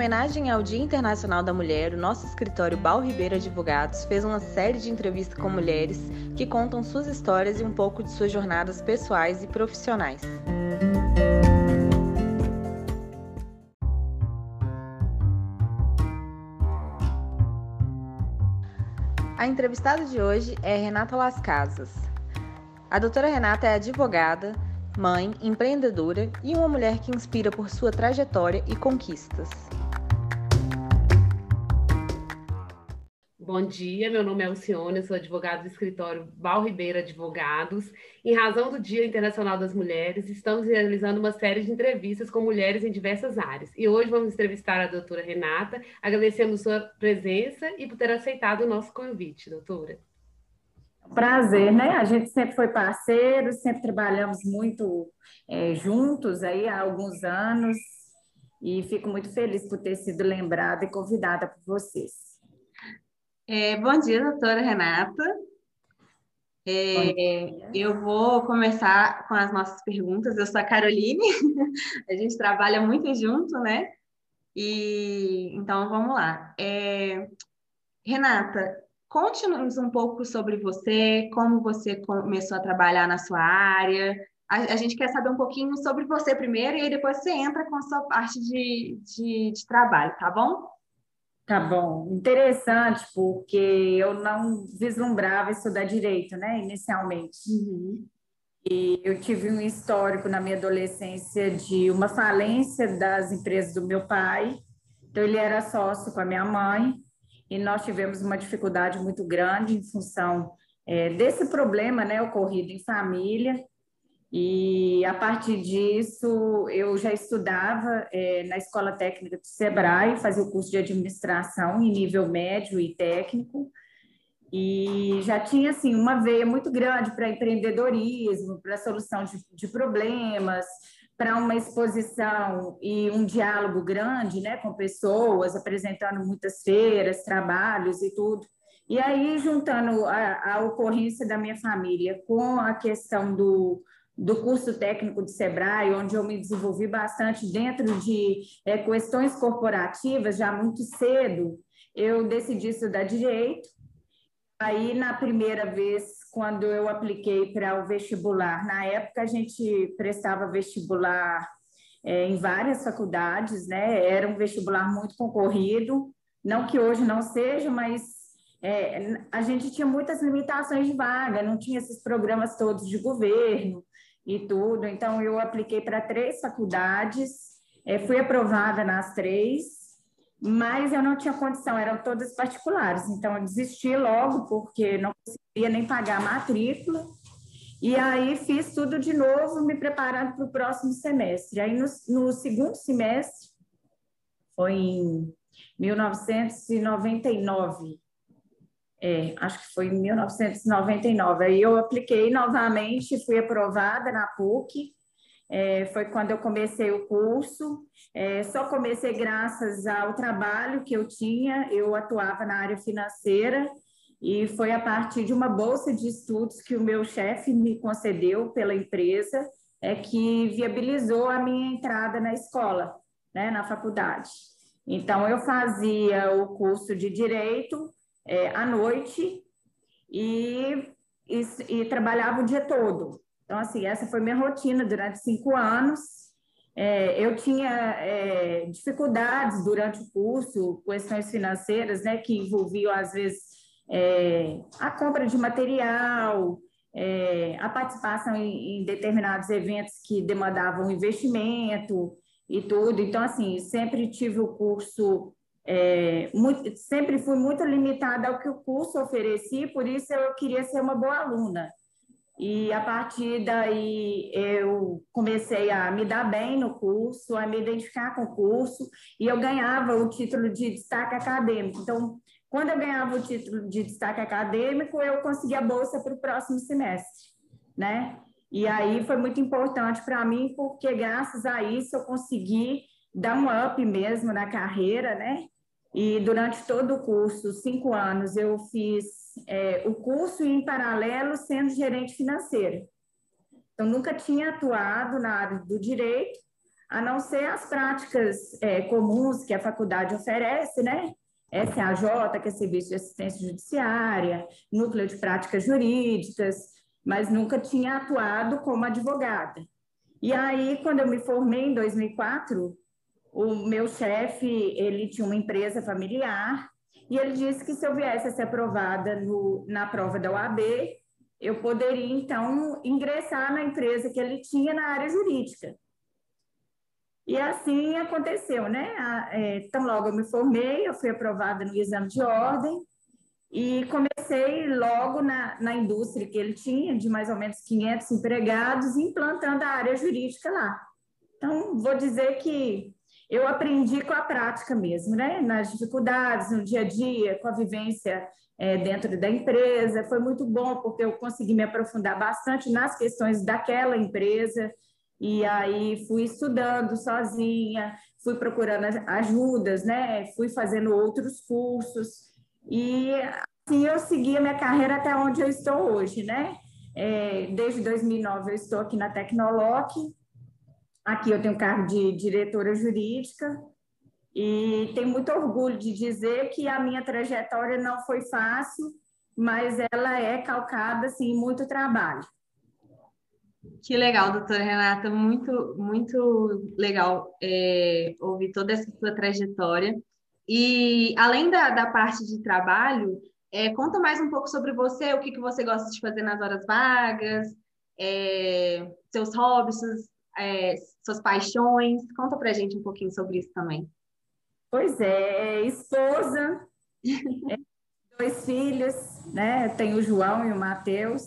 homenagem ao Dia Internacional da Mulher, o nosso escritório Bal Ribeiro Advogados fez uma série de entrevistas com mulheres que contam suas histórias e um pouco de suas jornadas pessoais e profissionais. A entrevistada de hoje é Renata Las Casas. A doutora Renata é advogada, mãe, empreendedora e uma mulher que inspira por sua trajetória e conquistas. Bom dia, meu nome é Alcione, sou advogada do escritório Val Ribeiro Advogados. Em razão do Dia Internacional das Mulheres, estamos realizando uma série de entrevistas com mulheres em diversas áreas. E hoje vamos entrevistar a doutora Renata. Agradecemos sua presença e por ter aceitado o nosso convite, doutora. Prazer, né? A gente sempre foi parceiro, sempre trabalhamos muito é, juntos aí há alguns anos e fico muito feliz por ter sido lembrada e convidada por vocês. É, bom dia, doutora Renata. É, eu vou começar com as nossas perguntas. Eu sou a Caroline, a gente trabalha muito junto, né? E então vamos lá. É, Renata, Conte-nos um pouco sobre você, como você começou a trabalhar na sua área. A, a, gente quer saber um pouquinho sobre você primeiro e aí depois você entra com a sua parte de, de, de trabalho, tá bom? Tá bom. Interessante, porque eu não vislumbrava estudar direito, né, inicialmente. Uhum. E eu tive um histórico na minha adolescência de uma falência das empresas do meu pai. Então, ele era sócio com a minha mãe e nós tivemos uma dificuldade muito grande em função é, desse problema né, ocorrido em família. E a partir disso, eu já estudava é, na Escola Técnica do Sebrae, fazia o curso de administração em nível médio e técnico, e já tinha assim uma veia muito grande para empreendedorismo, para solução de, de problemas, para uma exposição e um diálogo grande né, com pessoas, apresentando muitas feiras, trabalhos e tudo. E aí, juntando a, a ocorrência da minha família com a questão do, do curso técnico de Sebrae, onde eu me desenvolvi bastante dentro de é, questões corporativas, já muito cedo, eu decidi estudar direito. Aí, na primeira vez quando eu apliquei para o vestibular. Na época, a gente prestava vestibular é, em várias faculdades, né? Era um vestibular muito concorrido, não que hoje não seja, mas é, a gente tinha muitas limitações de vaga, não tinha esses programas todos de governo e tudo. Então, eu apliquei para três faculdades, é, fui aprovada nas três, mas eu não tinha condição, eram todas particulares, então eu desisti logo porque não conseguia nem pagar a matrícula. E aí fiz tudo de novo, me preparando para o próximo semestre. Aí no, no segundo semestre, foi em 1999, é, acho que foi em 1999. Aí eu apliquei novamente, fui aprovada na PUC, é, foi quando eu comecei o curso. É, só comecei graças ao trabalho que eu tinha, eu atuava na área financeira e foi a partir de uma bolsa de estudos que o meu chefe me concedeu pela empresa é que viabilizou a minha entrada na escola, né, na faculdade. Então, eu fazia o curso de Direito é, à noite e, e, e trabalhava o dia todo. Então, assim, essa foi minha rotina durante cinco anos. É, eu tinha é, dificuldades durante o curso, questões financeiras, né, que envolviam, às vezes, é, a compra de material, é, a participação em, em, determinados eventos que demandavam investimento e tudo. Então, assim, sempre tive o curso, é, muito, sempre fui muito limitada ao que o curso oferecia, por isso eu queria ser uma boa aluna. E a partir daí eu comecei a me dar bem no curso, a me identificar com o curso, e eu ganhava o título de destaque acadêmico. Então, quando eu ganhava o título de destaque acadêmico, eu conseguia a bolsa para o próximo semestre, né? E aí foi muito importante para mim, porque graças a isso eu consegui dar um up mesmo na carreira, né? E durante todo o curso, cinco anos, eu fiz é, o curso em paralelo sendo gerente financeira. Então, nunca tinha atuado na área do direito, a não ser as práticas é, comuns que a faculdade oferece, né? SAJ, que é Serviço de Assistência Judiciária, Núcleo de Práticas Jurídicas, mas nunca tinha atuado como advogada. E aí, quando eu me formei em 2004, o meu chefe, ele tinha uma empresa familiar e ele disse que se eu viesse a ser aprovada no, na prova da OAB, eu poderia, então, ingressar na empresa que ele tinha na área jurídica. E assim aconteceu, né? É, tão logo eu me formei, eu fui aprovada no exame de ordem e comecei logo na, na indústria que ele tinha, de mais ou menos 500 empregados, implantando a área jurídica lá. Então, vou dizer que eu aprendi com a prática mesmo, né? Nas dificuldades, no dia a dia, com a vivência é, dentro da empresa. Foi muito bom, porque eu consegui me aprofundar bastante nas questões daquela empresa. E aí fui estudando sozinha, fui procurando ajudas, né? Fui fazendo outros cursos. E assim eu segui a minha carreira até onde eu estou hoje, né? É, desde 2009 eu estou aqui na Tecnoloc, Aqui eu tenho cargo de diretora jurídica e tenho muito orgulho de dizer que a minha trajetória não foi fácil, mas ela é calcada assim, em muito trabalho. Que legal, doutora Renata, muito, muito legal é, ouvir toda essa sua trajetória. E além da, da parte de trabalho, é, conta mais um pouco sobre você, o que, que você gosta de fazer nas horas vagas, é, seus hobbies, é, suas paixões. Conta pra gente um pouquinho sobre isso também. Pois é, esposa, é, dois filhos, né? Tenho o João e o Matheus.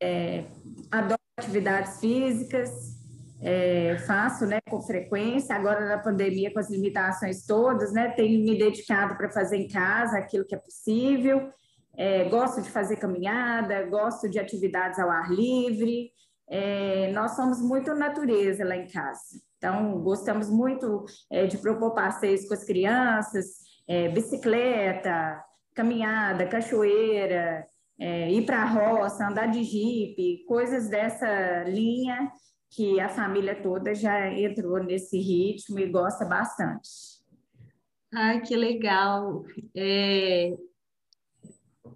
É, adoro atividades físicas, é, faço né, com frequência, agora na pandemia, com as limitações todas, né, tenho me dedicado para fazer em casa aquilo que é possível. É, gosto de fazer caminhada, gosto de atividades ao ar livre, é, nós somos muito natureza lá em casa. Então, gostamos muito é, de propor passeios com as crianças, é, bicicleta, caminhada, cachoeira, é, ir para a roça, andar de jipe, coisas dessa linha que a família toda já entrou nesse ritmo e gosta bastante. Ai, que legal! É...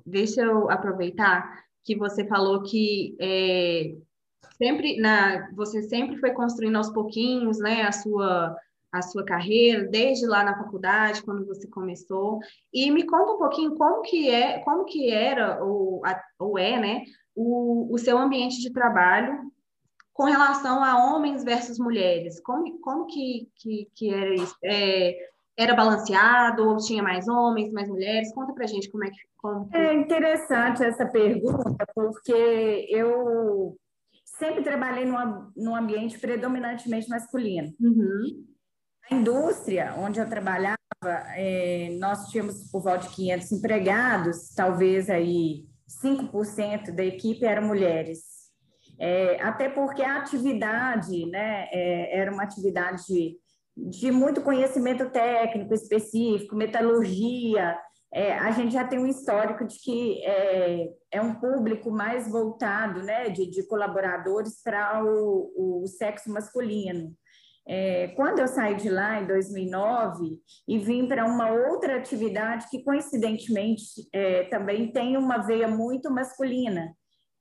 Deixa eu aproveitar que você falou que é, sempre na você sempre foi construindo aos pouquinhos, né, a sua a sua carreira desde lá na faculdade quando você começou. E me conta um pouquinho como que é como que era ou, ou é né o, o seu ambiente de trabalho com relação a homens versus mulheres. Como, como que, que, que era isso? É, era balanceado ou tinha mais homens mais mulheres? Conta pra gente como é que como é interessante essa pergunta porque eu sempre trabalhei num, num ambiente predominantemente masculino. Uhum. Na indústria onde eu trabalhava, é, nós tínhamos por volta de 500 empregados, talvez aí 5% da equipe eram mulheres. É, até porque a atividade né, é, era uma atividade de, de muito conhecimento técnico específico, metalurgia, é, a gente já tem um histórico de que é, é um público mais voltado, né, de, de colaboradores para o, o, sexo masculino. É, quando eu saí de lá em 2009 e vim para uma outra atividade que coincidentemente é, também tem uma veia muito masculina,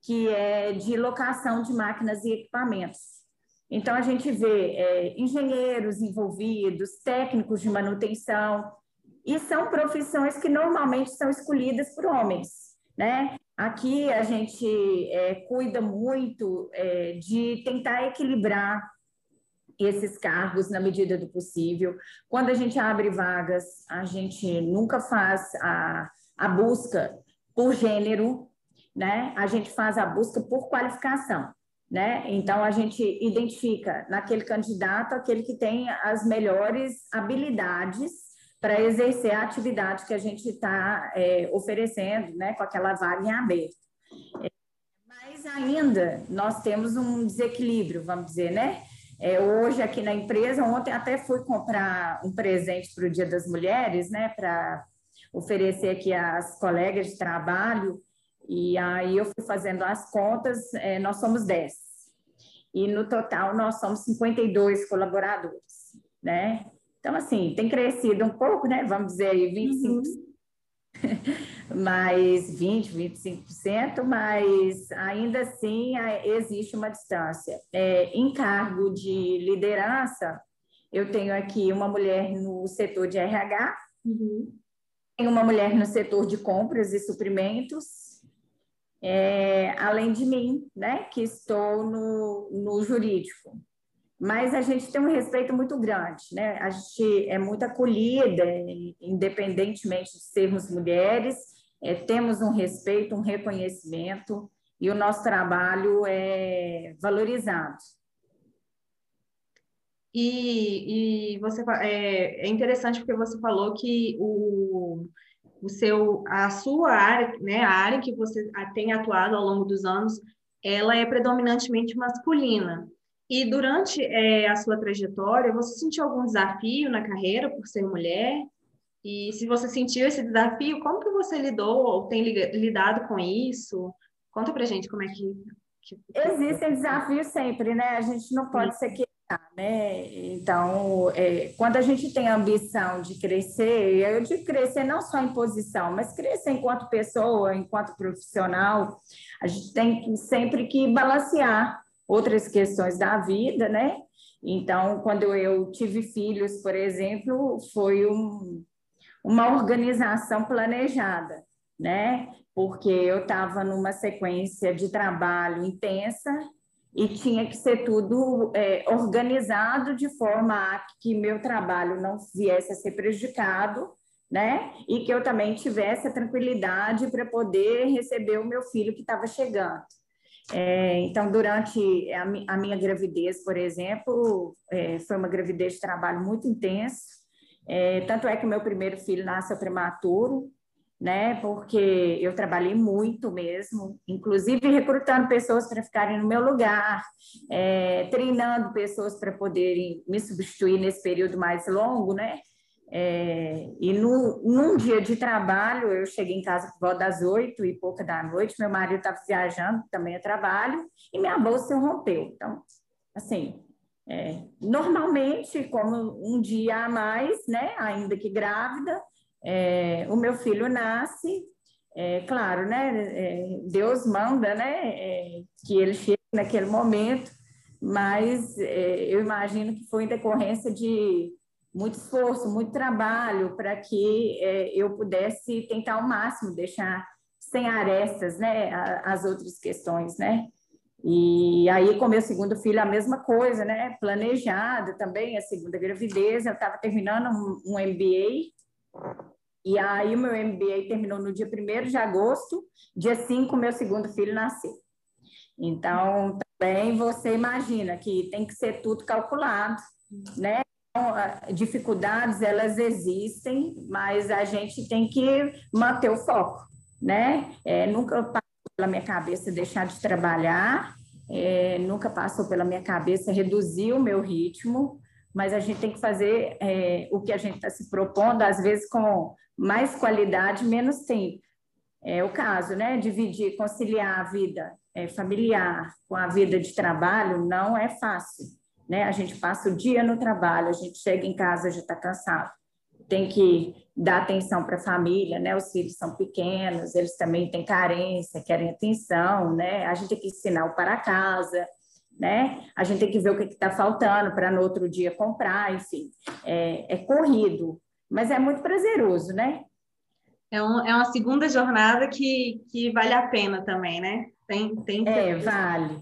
que é de locação de máquinas e equipamentos. Então a gente vê é, engenheiros envolvidos, técnicos de manutenção, e são profissões que normalmente são escolhidas por homens, né? Aqui a gente é, cuida muito é, de tentar equilibrar esses cargos na medida do possível. Quando a gente abre vagas, a gente nunca faz a, a busca por gênero, né? A gente faz a busca por qualificação, né? Então a gente identifica naquele candidato aquele que tem as melhores habilidades para exercer a atividade que a gente está é, oferecendo, né, com aquela vaga em aberto. É, mas ainda nós temos um desequilíbrio, vamos dizer, né? É, hoje aqui na empresa, ontem até fui comprar um presente para o Dia das Mulheres, né, para oferecer aqui às colegas de trabalho, e aí eu fui fazendo as contas, é, nós somos 10. e no total nós somos 52 colaboradores, né? Então, assim, tem crescido um pouco, né? Vamos dizer aí, 25%. Uhum. mais 20, 25%, mas ainda assim existe uma distância. É, em cargo de liderança, eu tenho aqui uma mulher no setor de RH, uhum. tenho uma mulher no setor de compras e suprimentos, é, além de mim, né, que estou no, no jurídico mas a gente tem um respeito muito grande, né? A gente é muito acolhida, independentemente de sermos mulheres, é, temos um respeito, um reconhecimento e o nosso trabalho é valorizado. E, e você é, é interessante porque você falou que o, o seu, a sua área, né, a área que você tem atuado ao longo dos anos, ela é predominantemente masculina. E durante é, a sua trajetória, você sentiu algum desafio na carreira por ser mulher? E se você sentiu esse desafio, como que você lidou ou tem lidado com isso? Conta pra gente como é que... que... Existem desafios sempre, né? A gente não pode Sim. ser né? Então, é, quando a gente tem a ambição de crescer, eu de crescer não só em posição, mas crescer enquanto pessoa, enquanto profissional, a gente tem sempre que balancear outras questões da vida, né? Então, quando eu tive filhos, por exemplo, foi um, uma organização planejada, né? Porque eu estava numa sequência de trabalho intensa e tinha que ser tudo é, organizado de forma a que meu trabalho não viesse a ser prejudicado, né? E que eu também tivesse a tranquilidade para poder receber o meu filho que estava chegando. É, então, durante a, a, minha gravidez, por exemplo, é, foi uma gravidez de trabalho muito intenso. É, tanto é que meu primeiro filho nasceu prematuro, né? Porque eu trabalhei muito mesmo, inclusive recrutando pessoas para ficarem no meu lugar, é, treinando pessoas para poderem me substituir nesse período mais longo, né? É, e no, num dia de trabalho, eu cheguei em casa por volta das oito e pouca da noite, meu marido estava viajando, também a trabalho, e minha bolsa rompeu. Então, assim, é, normalmente, como um dia a mais, né, ainda que grávida, é, o meu filho nasce, é, claro, né, é, Deus manda, né, é, que ele chegue naquele momento, mas eu imagino que foi em decorrência de muito esforço, muito trabalho para que é, eu pudesse tentar ao máximo deixar sem arestas, né, as outras questões, né? E aí, com meu segundo filho, a mesma coisa, né? Planejada também, a segunda gravidez. Eu estava terminando um, um, MBA, e aí o meu MBA terminou no dia 1 de agosto, dia 5, meu segundo filho nasceu. Então, também você imagina que tem que ser tudo calculado, né? Então, dificuldades elas existem, mas a gente tem que manter o foco, né? É, nunca passou pela minha cabeça deixar de trabalhar, é, nunca passou pela minha cabeça reduzir o meu ritmo, mas a gente tem que fazer é, o que a gente está se propondo, às vezes com mais qualidade, menos tempo. É o caso, né? Dividir, conciliar a vida é, familiar com a vida de trabalho não é fácil né? A gente passa o dia no trabalho, a gente chega em casa já está cansado. Tem que dar atenção para a família, né? Os filhos são pequenos, eles também têm carência, querem atenção, né? A gente tem que ensinar o para casa, né? A gente tem que ver o que está faltando para no outro dia comprar, enfim. É, é, corrido, mas é muito prazeroso, né? É, um, é uma segunda jornada que, que vale a pena também, né? Tem, tem é, vale.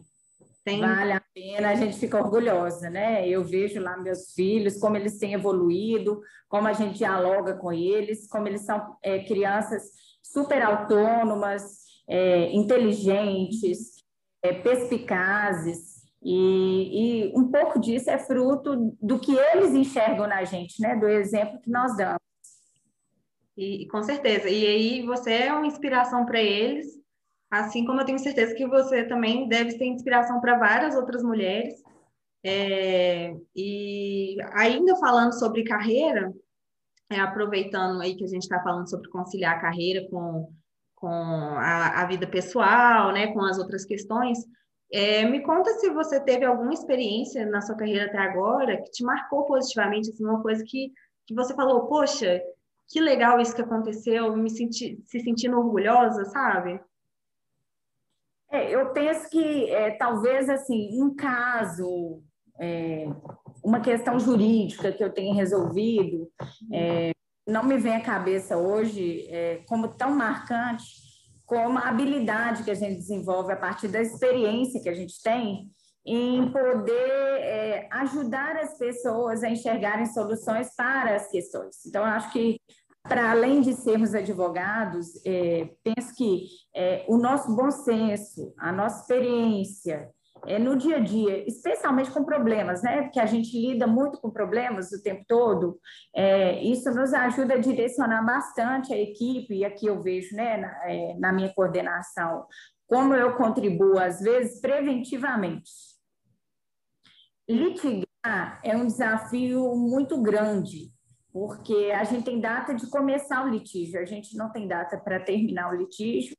Tem... Vale a pena, a gente fica orgulhosa, né? Eu vejo lá meus filhos, como eles têm evoluído, como a gente dialoga com eles, como eles são é, crianças super autônomas, é, inteligentes, é, perspicazes, e, e um pouco disso é fruto do que eles enxergam na gente, né? Do exemplo que nós damos. E, com certeza. E aí você é uma inspiração para eles Assim como eu tenho certeza que você também deve ser inspiração para várias outras mulheres. É, e ainda falando sobre carreira, é, aproveitando aí que a gente está falando sobre conciliar a carreira com, com a, a, vida pessoal, né, com as outras questões, É, me conta se você teve alguma experiência na sua carreira até agora que te marcou positivamente, assim, uma coisa que, que você falou, poxa, que legal isso que aconteceu, me senti, se sentindo orgulhosa, sabe? É, eu penso que é, talvez assim, um caso, é, uma questão jurídica que eu tenha resolvido, é, não me vem à cabeça hoje é, como tão marcante como a habilidade que a gente desenvolve a partir da experiência que a gente tem em poder é, ajudar as pessoas a enxergarem soluções para as questões. Então, acho que para além de sermos advogados, é, penso que é, o nosso bom senso, a nossa experiência é, no dia a dia, especialmente com problemas, né? Porque a gente lida muito com problemas o tempo todo, é, isso nos ajuda a direcionar bastante a equipe, e aqui eu vejo, né, na, é, na minha coordenação, como eu contribuo, às vezes, preventivamente. Litigar é um desafio muito grande, porque a gente tem data de começar o litígio, a gente não tem data para terminar o litígio,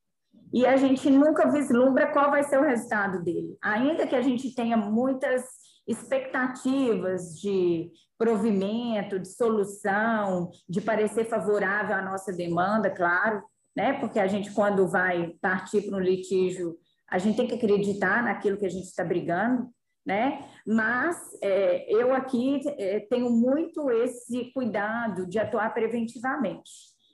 e a gente nunca vislumbra qual vai ser o resultado dele. Ainda que a gente tenha muitas expectativas de provimento, de solução, de parecer favorável à nossa demanda, claro, né? Porque a gente, quando vai partir para um litígio, a gente tem que acreditar naquilo que a gente está brigando, né? Mas é, eu aqui é, tenho muito esse cuidado de atuar preventivamente.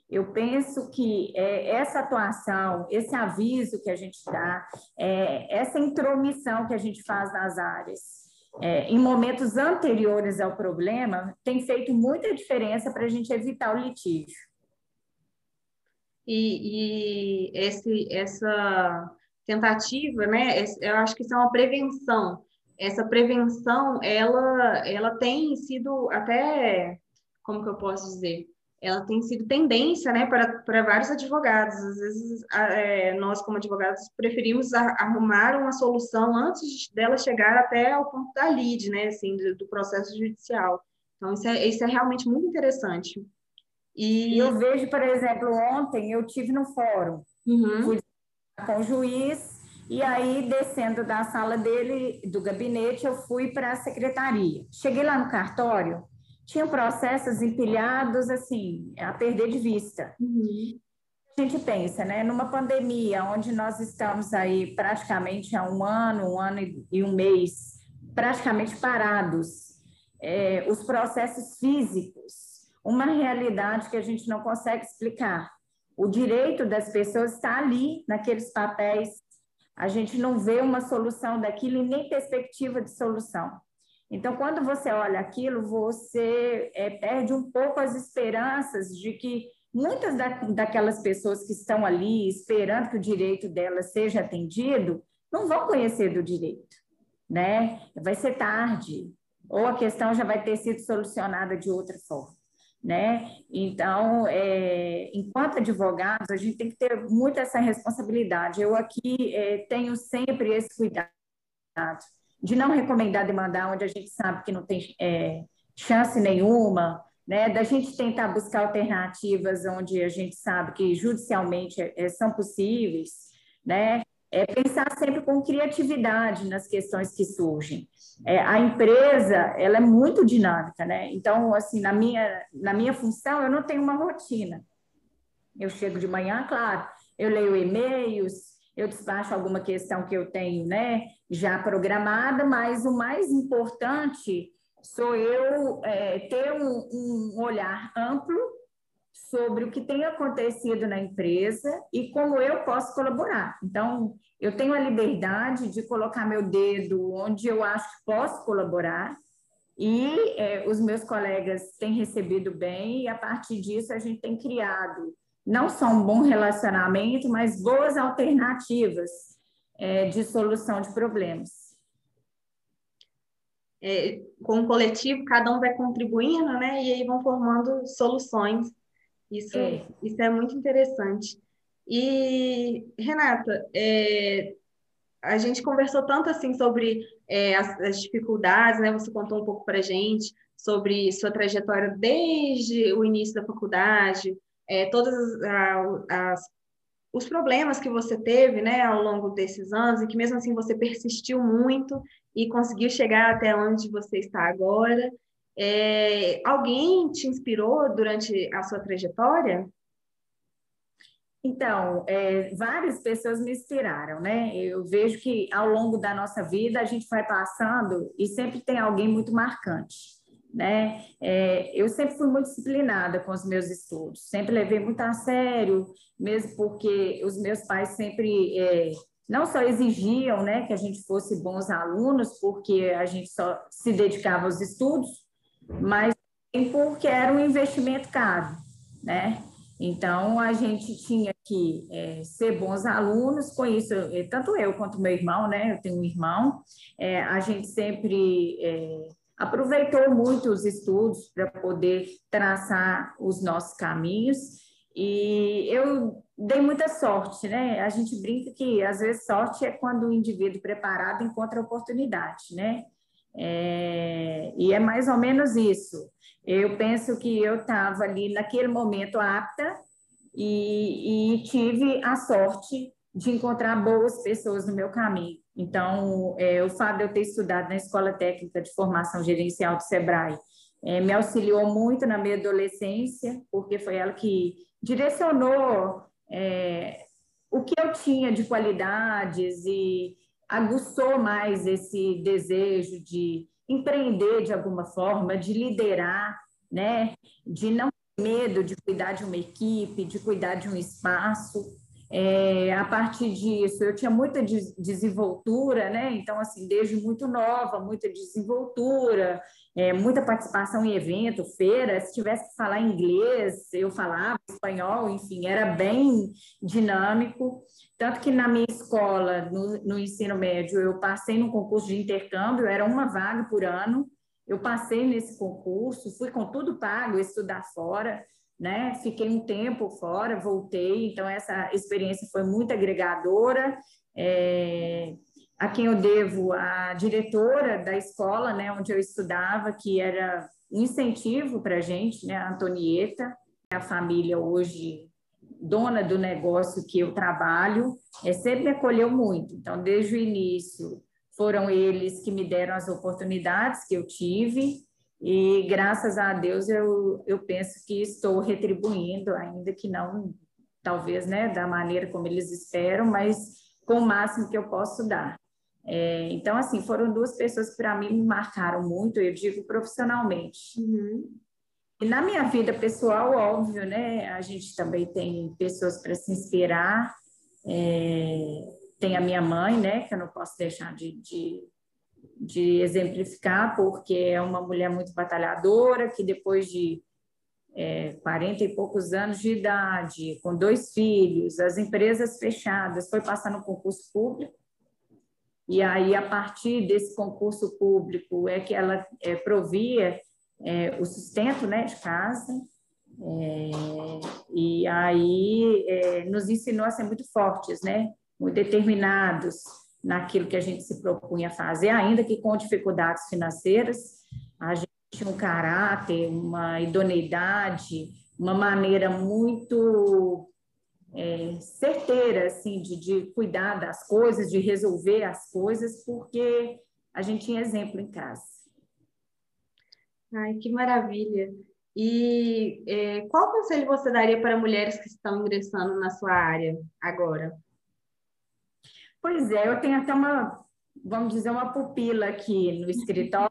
Eu penso que é, essa atuação, esse aviso que a gente dá, é, essa intromissão que a gente faz nas áreas, é, em momentos anteriores ao problema, tem feito muita diferença para a gente evitar o litígio. E, e esse, essa tentativa, né? Eu acho que isso é uma prevenção essa prevenção, ela, ela tem sido até, como que eu posso dizer? Ela tem sido tendência, né, para, para vários advogados. Às vezes, é, nós, como advogados, preferimos arrumar uma solução antes dela chegar até o ponto da lide, né, assim, do, do processo judicial. Então, isso é, isso é realmente muito interessante. E eu vejo, por exemplo, ontem eu tive no fórum, uhum. com o juiz e aí, descendo da sala dele, do gabinete, eu fui para a secretaria. Cheguei lá no cartório, tinham processos empilhados, assim, a perder de vista. Uhum. A gente pensa, né, numa pandemia, onde nós estamos aí praticamente há um ano, um ano e um mês, praticamente parados, é, os processos físicos, uma realidade que a gente não consegue explicar. O direito das pessoas está ali, naqueles papéis a gente não vê uma solução daquilo e nem perspectiva de solução. Então, quando você olha aquilo, você é, perde um pouco as esperanças de que muitas da, daquelas pessoas que estão ali esperando que o direito delas seja atendido não vão conhecer do direito, né? Vai ser tarde, ou a questão já vai ter sido solucionada de outra forma né? Então, é, enquanto advogados, a gente tem que ter muito essa responsabilidade. Eu aqui é, tenho sempre esse cuidado de não recomendar demandar onde a gente sabe que não tem é, chance nenhuma, né? Da gente tentar buscar alternativas onde a gente sabe que judicialmente é, são possíveis, né? É pensar sempre com criatividade nas questões que surgem. É, a empresa, ela é muito dinâmica, né? Então, assim, na minha, na minha função, eu não tenho uma rotina. Eu chego de manhã, claro, eu leio e-mails, eu despacho alguma questão que eu tenho, né, já programada, mas o mais importante sou eu é, ter um, um olhar amplo sobre o que tem acontecido na empresa e como eu posso colaborar. Então, eu tenho a liberdade de colocar meu dedo onde eu acho que posso colaborar e é, os meus colegas têm recebido bem e a partir disso a gente tem criado não só um bom relacionamento, mas boas alternativas é, de solução de problemas. É, com o coletivo, cada um vai contribuindo, né? E aí vão formando soluções isso é, isso é muito interessante. E, Renata, é, a gente conversou tanto assim sobre é, as, as, dificuldades, né? Você contou um pouco para a gente sobre sua trajetória desde o início da faculdade, é, as os problemas que você teve, né, ao longo desses anos e que mesmo assim você persistiu muito e conseguiu chegar até onde você está agora. É, alguém te inspirou durante a sua trajetória? Então, é, várias pessoas me inspiraram, né? Eu vejo que ao longo da nossa vida a gente vai passando e sempre tem alguém muito marcante né? É, eu sempre fui muito disciplinada com os meus estudos, sempre levei muito a sério, mesmo porque os meus pais sempre é, não só exigiam, né, que a gente fosse bons alunos, porque a gente só se dedicava aos estudos, mas porque era um investimento caro, né? Então, a gente tinha que é, ser bons alunos, com isso, é, tanto eu quanto meu irmão, né? Eu tenho um irmão, é, a gente sempre é, aproveitou muito os estudos para poder traçar os nossos caminhos e eu dei muita sorte, né? A gente brinca que às vezes sorte é quando o indivíduo preparado encontra oportunidade, né? É, e é mais ou menos isso. Eu penso que eu estava ali naquele momento apta e, e tive a sorte de encontrar boas pessoas no meu caminho. Então, é, o fato de eu ter estudado na Escola Técnica de Formação Gerencial do SEBRAE é, me auxiliou muito na minha adolescência, porque foi ela que direcionou é, o que eu tinha de qualidades e aguçou mais esse desejo de empreender de alguma forma, de liderar, né? de não ter medo de cuidar de uma equipe, de cuidar de um espaço. É, a partir disso, eu tinha muita desenvoltura, né? Então, assim, desde muito nova, muita desenvoltura, é, muita participação em evento, feira. Se tivesse que falar inglês, eu falava espanhol, enfim, era bem dinâmico. Tanto que na minha escola, no, no ensino médio, eu passei no concurso de intercâmbio, era uma vaga por ano. Eu passei nesse concurso, fui com tudo pago, estudar fora né? Fiquei um tempo fora, voltei, então essa experiência foi muito agregadora. É, a quem eu devo a diretora da escola, né, onde eu estudava, que era um incentivo para a gente, né, a Antonieta, a família hoje dona do negócio que eu trabalho, é, sempre me acolheu muito. Então, desde o início, foram eles que me deram as oportunidades que eu tive, e graças a Deus eu, eu penso que estou retribuindo, ainda que não, talvez, né, da maneira como eles esperam, mas com o máximo que eu posso dar. É, então, assim, foram duas pessoas que para mim me marcaram muito, eu digo profissionalmente. Uhum. E na minha vida pessoal, óbvio, né, a gente também tem pessoas para se inspirar. É, tem a minha mãe, né, que eu não posso deixar de, de de exemplificar, porque é uma mulher muito batalhadora, que depois de é, 40 e poucos anos de idade, com dois filhos, as empresas fechadas, foi passar no concurso público. E aí, a partir desse concurso público, é que ela é, provia é, o sustento né, de casa. É, e aí, é, nos ensinou a ser muito fortes, né? muito determinados, naquilo que a gente se propunha fazer, ainda que com dificuldades financeiras, a gente tinha um caráter, uma idoneidade, uma maneira muito é, certeira assim de, de cuidar das coisas, de resolver as coisas, porque a gente tinha exemplo em casa. Ai, que maravilha! E é, qual conselho você daria para mulheres que estão ingressando na sua área agora? Pois é, eu tenho até uma, vamos dizer, uma pupila aqui no escritório,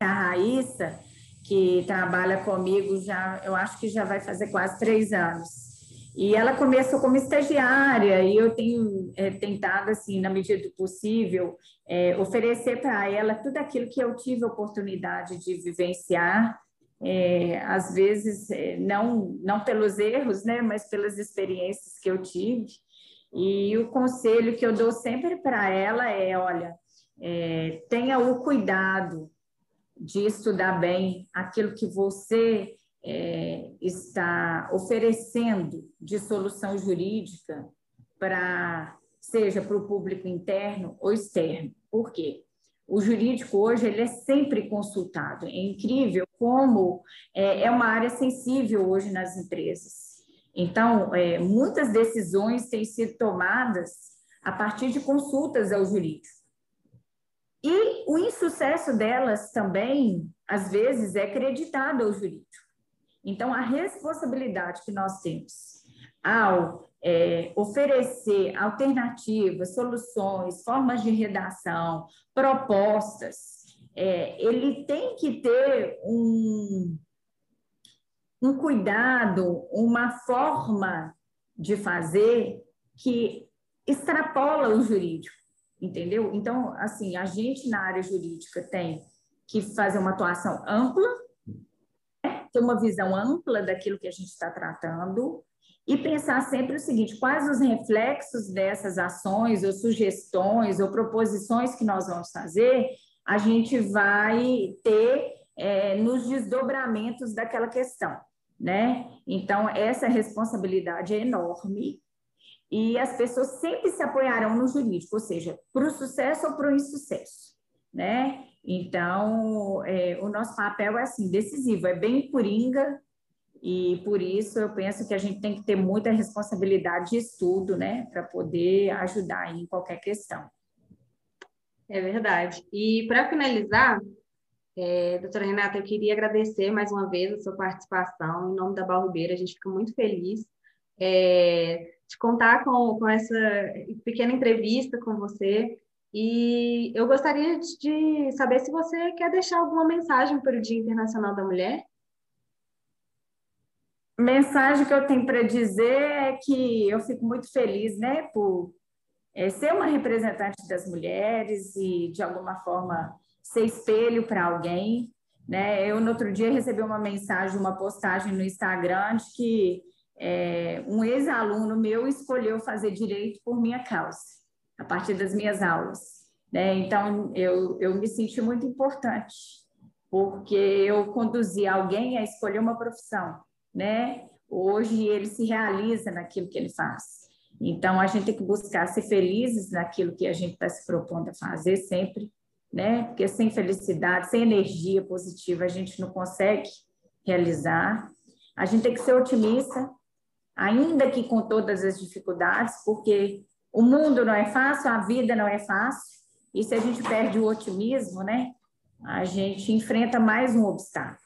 a Raíssa, que trabalha comigo já, eu acho que já vai fazer quase três anos. E ela começou como estagiária e eu tenho é, tentado, assim, na medida do possível, é, oferecer para ela tudo aquilo que eu tive oportunidade de vivenciar, é, às vezes não, não pelos erros, né, mas pelas experiências que eu tive. E o conselho que eu dou sempre para ela é: olha, tenha o cuidado de estudar bem aquilo que você é, está oferecendo de solução jurídica para seja para o público interno ou externo. Por quê? O jurídico hoje ele é sempre consultado. É incrível como é, é uma área sensível hoje nas empresas. Então, é, muitas decisões têm sido tomadas a partir de consultas ao jurídico. E o insucesso delas também, às vezes, é acreditado ao jurídico. Então, a responsabilidade que nós temos ao é, oferecer alternativas, soluções, formas de redação, propostas, é, ele tem que ter um, um cuidado, uma forma de fazer que extrapola o jurídico, entendeu? Então, assim, a gente na área jurídica tem que fazer uma atuação ampla? Ter uma visão ampla daquilo que a gente está tratando e pensar sempre o seguinte: quais os reflexos dessas ações, ou sugestões, ou proposições que nós vamos fazer, a gente vai ter é, nos desdobramentos daquela questão, né? Então, essa responsabilidade é enorme e as pessoas sempre se apoiarão no jurídico, ou seja, para o sucesso ou para o insucesso, né? Então, é, o nosso papel é assim, decisivo, é bem coringa, e por isso eu penso que a gente tem que ter muita responsabilidade de estudo, né, para poder ajudar em qualquer questão. É verdade. E para finalizar, é, doutora Renata, eu queria agradecer mais uma vez a sua participação em nome da Barrubeira. A gente fica muito feliz é, de contar com, com essa pequena entrevista com você. E eu gostaria de saber se você quer deixar alguma mensagem para o Dia Internacional da Mulher mensagem que eu tenho para dizer é que eu fico muito feliz, né, por é, ser uma representante das mulheres e, de alguma forma, ser espelho para alguém. Né? Eu, no outro dia, recebi uma mensagem, uma postagem no Instagram de que é, um ex-aluno meu escolheu fazer direito por minha causa, a partir das minhas aulas. Né? Então, eu, eu me senti muito importante, porque eu conduzi alguém a escolher uma profissão né? Hoje ele se realiza naquilo que ele faz. Então a gente tem que buscar ser felizes naquilo que a gente está se propondo a fazer sempre, né? Porque sem felicidade, sem energia positiva, a gente não consegue realizar. A gente tem que ser otimista, ainda que com todas as dificuldades, porque o mundo não é fácil, a vida não é fácil. E se a gente perde o otimismo, né? A gente enfrenta mais um obstáculo.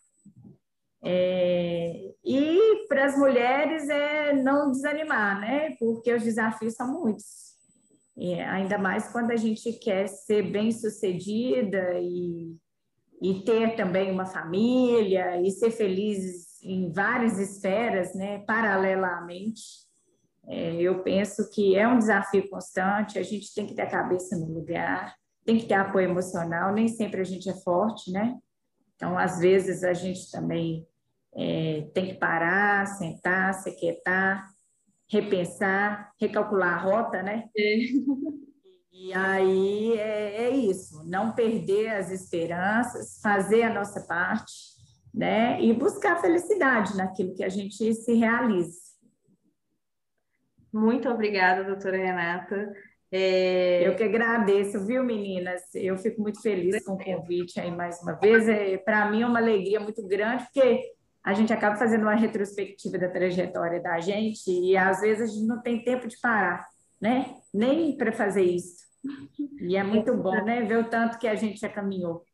É, e para as mulheres é não desanimar, né? Porque os desafios são muitos. Ainda mais quando a gente quer ser bem sucedida e, e ter também uma família e ser feliz em várias esferas, né? Paralelamente. É, eu penso que é um desafio constante, a gente tem que ter a cabeça no lugar, tem que ter apoio emocional, nem sempre a gente é forte, né? Então, às vezes, a gente também é, tem que parar, sentar, se quietar, repensar, recalcular a rota, né? É. E aí é, é, isso, não perder as esperanças, fazer a nossa parte, né? E buscar felicidade naquilo que a gente se realize. Muito obrigada, doutora Renata. É... Eu que agradeço, viu, meninas? Eu fico muito feliz com o convite aí mais uma vez. É, Para mim é uma alegria muito grande, porque a gente acaba fazendo uma retrospectiva da trajetória da gente e às vezes a gente não tem tempo de parar, né? Nem para fazer isso. E é muito bom, né? Ver o tanto que a gente já caminhou.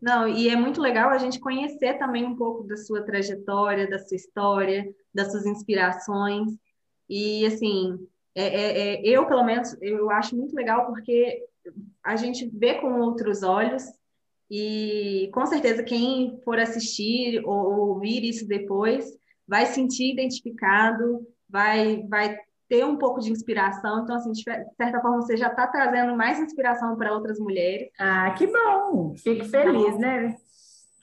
Não, e é muito legal a gente conhecer também um pouco da sua trajetória, da sua história, das suas inspirações. E, assim, é, é, é, eu, pelo menos, eu acho muito legal porque a gente vê com outros olhos e com certeza quem for assistir ou ouvir isso depois vai sentir identificado, vai, vai ter um pouco de inspiração. Então, assim, de certa forma, você já está trazendo mais inspiração para outras mulheres. Ah, que bom! Fico feliz, então, né?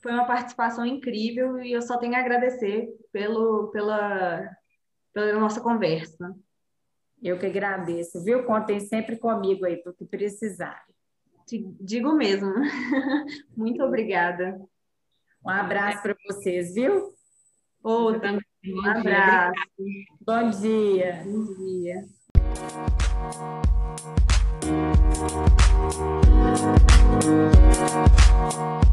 Foi uma participação incrível e eu só tenho a agradecer pelo, pela, pela nossa conversa. Eu que agradeço, viu? Contem sempre comigo aí, para o que precisarem. Digo mesmo. Muito obrigada. Um abraço para vocês, viu? outra Um abraço. Bom dia. Bom dia. Bom dia.